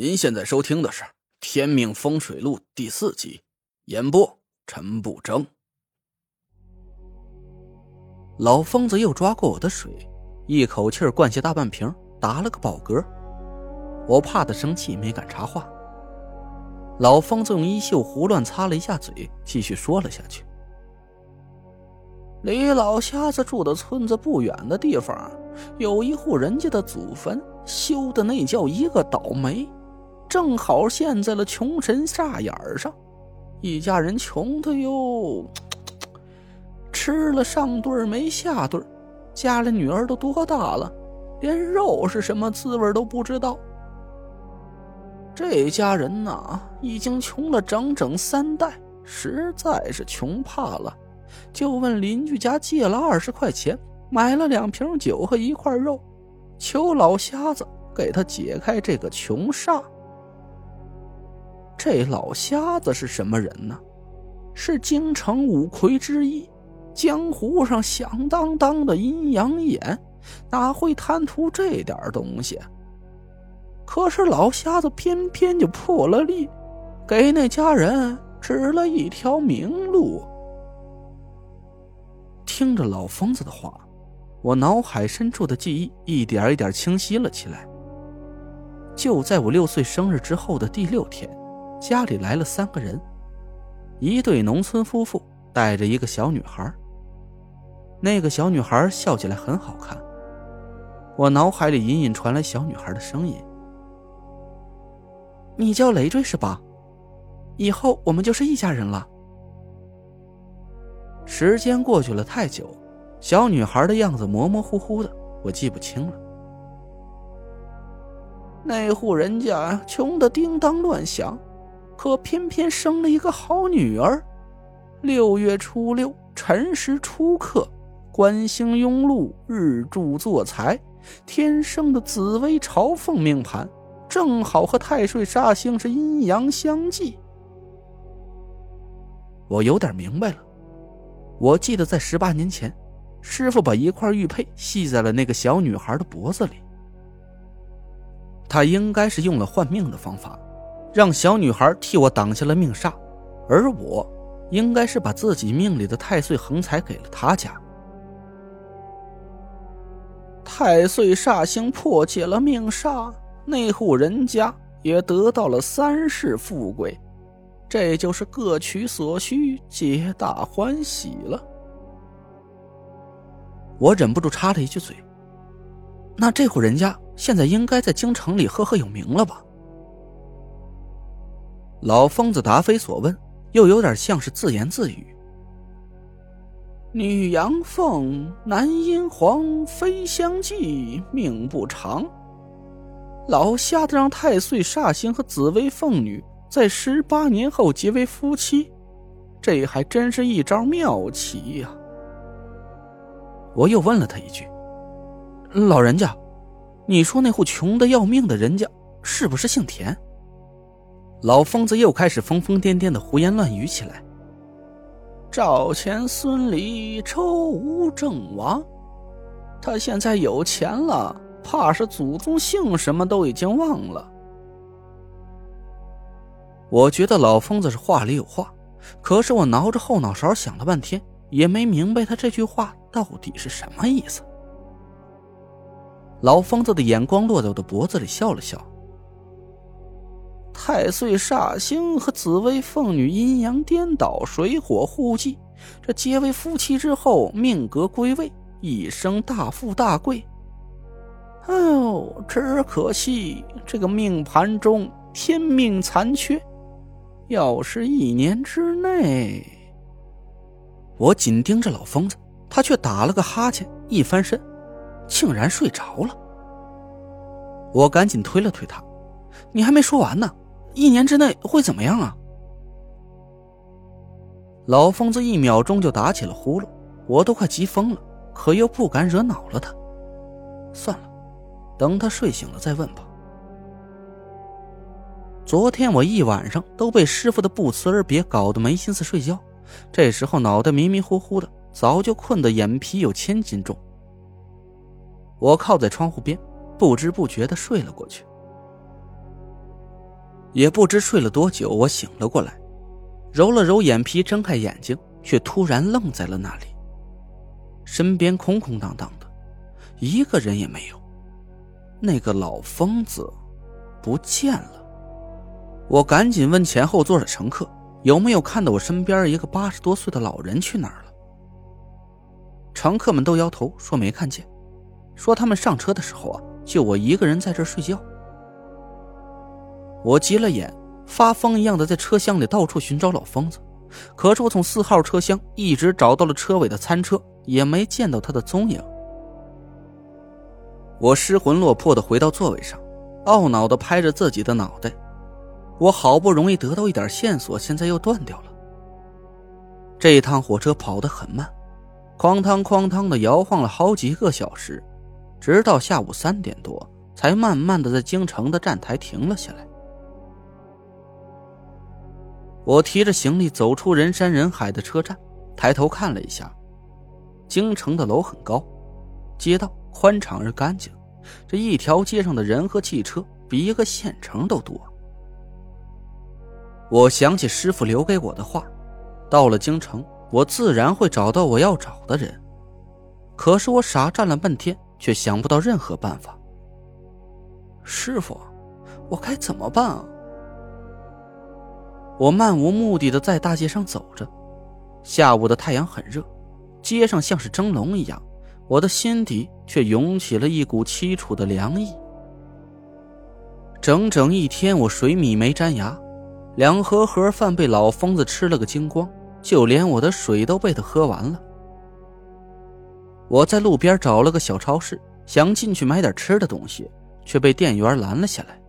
您现在收听的是《天命风水录》第四集，演播陈不争。老疯子又抓过我的水，一口气灌下大半瓶，打了个饱嗝。我怕他生气，没敢插话。老疯子用衣袖胡乱擦了一下嘴，继续说了下去：“离老瞎子住的村子不远的地方，有一户人家的祖坟，修的那叫一个倒霉。”正好陷在了穷神煞眼上，一家人穷的哟，吃了上顿没下顿，家里女儿都多大了，连肉是什么滋味都不知道。这家人呐，已经穷了整整三代，实在是穷怕了，就问邻居家借了二十块钱，买了两瓶酒和一块肉，求老瞎子给他解开这个穷煞。这老瞎子是什么人呢？是京城五魁之一，江湖上响当当的阴阳眼，哪会贪图这点东西？可是老瞎子偏偏就破了例，给那家人指了一条明路。听着老疯子的话，我脑海深处的记忆一点一点清晰了起来。就在我六岁生日之后的第六天。家里来了三个人，一对农村夫妇带着一个小女孩。那个小女孩笑起来很好看。我脑海里隐隐传来小女孩的声音：“你叫累赘是吧？以后我们就是一家人了。”时间过去了太久，小女孩的样子模模糊糊的，我记不清了。那户人家穷的叮当乱响。可偏偏生了一个好女儿。六月初六，辰时初刻，官星拥禄，日柱坐财，天生的紫微朝凤命盘，正好和太岁煞星是阴阳相济。我有点明白了。我记得在十八年前，师傅把一块玉佩系在了那个小女孩的脖子里。他应该是用了换命的方法。让小女孩替我挡下了命煞，而我应该是把自己命里的太岁横财给了他家。太岁煞星破解了命煞，那户人家也得到了三世富贵，这就是各取所需，皆大欢喜了。我忍不住插了一句嘴：“那这户人家现在应该在京城里赫赫有名了吧？”老疯子答非所问，又有点像是自言自语：“女阳凤，男阴黄，飞相忌，命不长。老瞎子让太岁煞星和紫薇凤女在十八年后结为夫妻，这还真是一招妙棋呀！”我又问了他一句：“老人家，你说那户穷的要命的人家，是不是姓田？”老疯子又开始疯疯癫癫的胡言乱语起来。赵钱孙李周吴郑王，他现在有钱了，怕是祖宗姓什么都已经忘了。我觉得老疯子是话里有话，可是我挠着后脑勺想了半天，也没明白他这句话到底是什么意思。老疯子的眼光落在我的脖子里，笑了笑。太岁煞星和紫薇凤女阴阳颠倒，水火互济，这结为夫妻之后，命格归位，一生大富大贵。哎呦，只可惜这个命盘中天命残缺，要是一年之内……我紧盯着老疯子，他却打了个哈欠，一翻身，竟然睡着了。我赶紧推了推他：“你还没说完呢。”一年之内会怎么样啊？老疯子一秒钟就打起了呼噜，我都快急疯了，可又不敢惹恼了他。算了，等他睡醒了再问吧。昨天我一晚上都被师傅的不辞而别搞得没心思睡觉，这时候脑袋迷迷糊糊的，早就困得眼皮有千斤重。我靠在窗户边，不知不觉的睡了过去。也不知睡了多久，我醒了过来，揉了揉眼皮，睁开眼睛，却突然愣在了那里。身边空空荡荡的，一个人也没有。那个老疯子不见了。我赶紧问前后座的乘客，有没有看到我身边一个八十多岁的老人去哪儿了？乘客们都摇头，说没看见，说他们上车的时候啊，就我一个人在这睡觉。我急了眼，发疯一样的在车厢里到处寻找老疯子，可是我从四号车厢一直找到了车尾的餐车，也没见到他的踪影。我失魂落魄的回到座位上，懊恼的拍着自己的脑袋。我好不容易得到一点线索，现在又断掉了。这一趟火车跑得很慢，哐当哐当的摇晃了好几个小时，直到下午三点多，才慢慢的在京城的站台停了下来。我提着行李走出人山人海的车站，抬头看了一下，京城的楼很高，街道宽敞而干净，这一条街上的人和汽车比一个县城都多。我想起师傅留给我的话，到了京城，我自然会找到我要找的人。可是我傻站了半天，却想不到任何办法。师傅，我该怎么办啊？我漫无目的的在大街上走着，下午的太阳很热，街上像是蒸笼一样，我的心底却涌起了一股凄楚的凉意。整整一天，我水米没沾牙，两盒盒饭被老疯子吃了个精光，就连我的水都被他喝完了。我在路边找了个小超市，想进去买点吃的东西，却被店员拦了下来。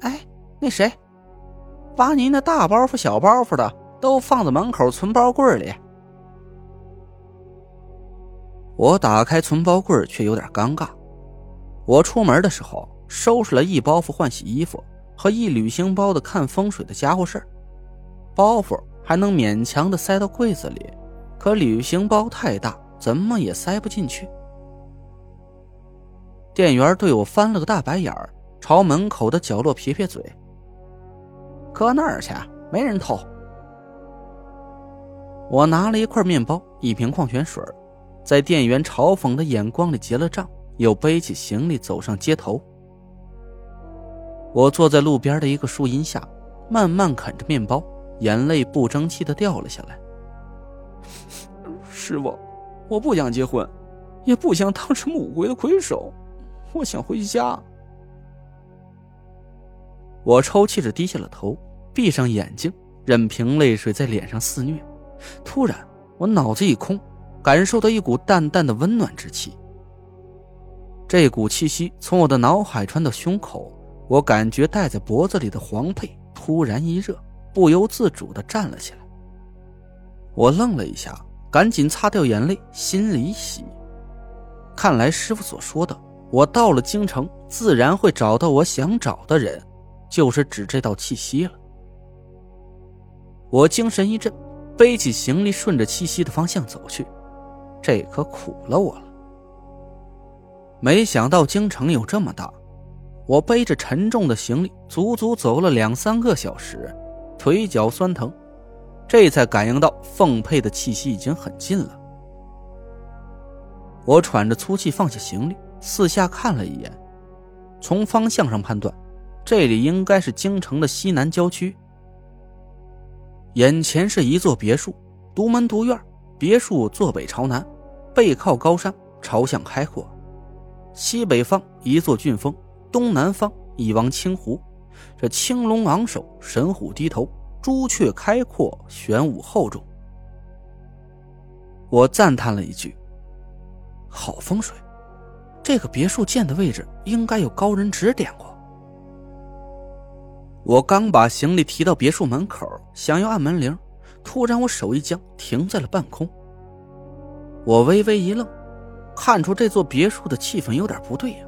哎，那谁？把您的大包袱、小包袱的都放在门口存包柜里。我打开存包柜，却有点尴尬。我出门的时候收拾了一包袱换洗衣服和一旅行包的看风水的家伙事，包袱还能勉强的塞到柜子里，可旅行包太大，怎么也塞不进去。店员对我翻了个大白眼儿，朝门口的角落撇撇嘴。搁那儿去，没人偷。我拿了一块面包，一瓶矿泉水，在店员嘲讽的眼光里结了账，又背起行李走上街头。我坐在路边的一个树荫下，慢慢啃着面包，眼泪不争气的掉了下来。师傅，我不想结婚，也不想当什么五鬼的魁首，我想回家。我抽泣着低下了头，闭上眼睛，任凭泪水在脸上肆虐。突然，我脑子一空，感受到一股淡淡的温暖之气。这股气息从我的脑海传到胸口，我感觉戴在脖子里的黄佩突然一热，不由自主的站了起来。我愣了一下，赶紧擦掉眼泪，心里喜。看来师傅所说的，我到了京城，自然会找到我想找的人。就是指这道气息了。我精神一振，背起行李，顺着气息的方向走去。这可苦了我了。没想到京城有这么大，我背着沉重的行李，足足走了两三个小时，腿脚酸疼，这才感应到凤佩的气息已经很近了。我喘着粗气放下行李，四下看了一眼，从方向上判断。这里应该是京城的西南郊区。眼前是一座别墅，独门独院，别墅坐北朝南，背靠高山，朝向开阔。西北方一座峻峰，东南方一汪清湖。这青龙昂首，神虎低头，朱雀开阔，玄武厚重。我赞叹了一句：“好风水！这个别墅建的位置应该有高人指点过。”我刚把行李提到别墅门口，想要按门铃，突然我手一僵，停在了半空。我微微一愣，看出这座别墅的气氛有点不对呀。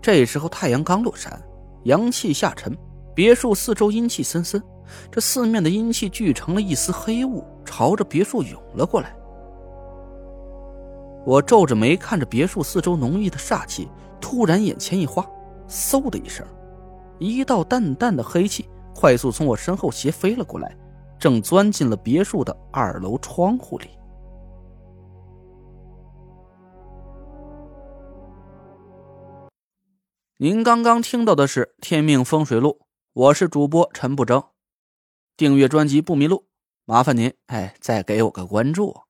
这时候太阳刚落山，阳气下沉，别墅四周阴气森森，这四面的阴气聚成了一丝黑雾，朝着别墅涌了过来。我皱着眉看着别墅四周浓郁的煞气，突然眼前一花，嗖的一声。一道淡淡的黑气快速从我身后斜飞了过来，正钻进了别墅的二楼窗户里。您刚刚听到的是《天命风水录》，我是主播陈不争。订阅专辑不迷路，麻烦您哎，再给我个关注。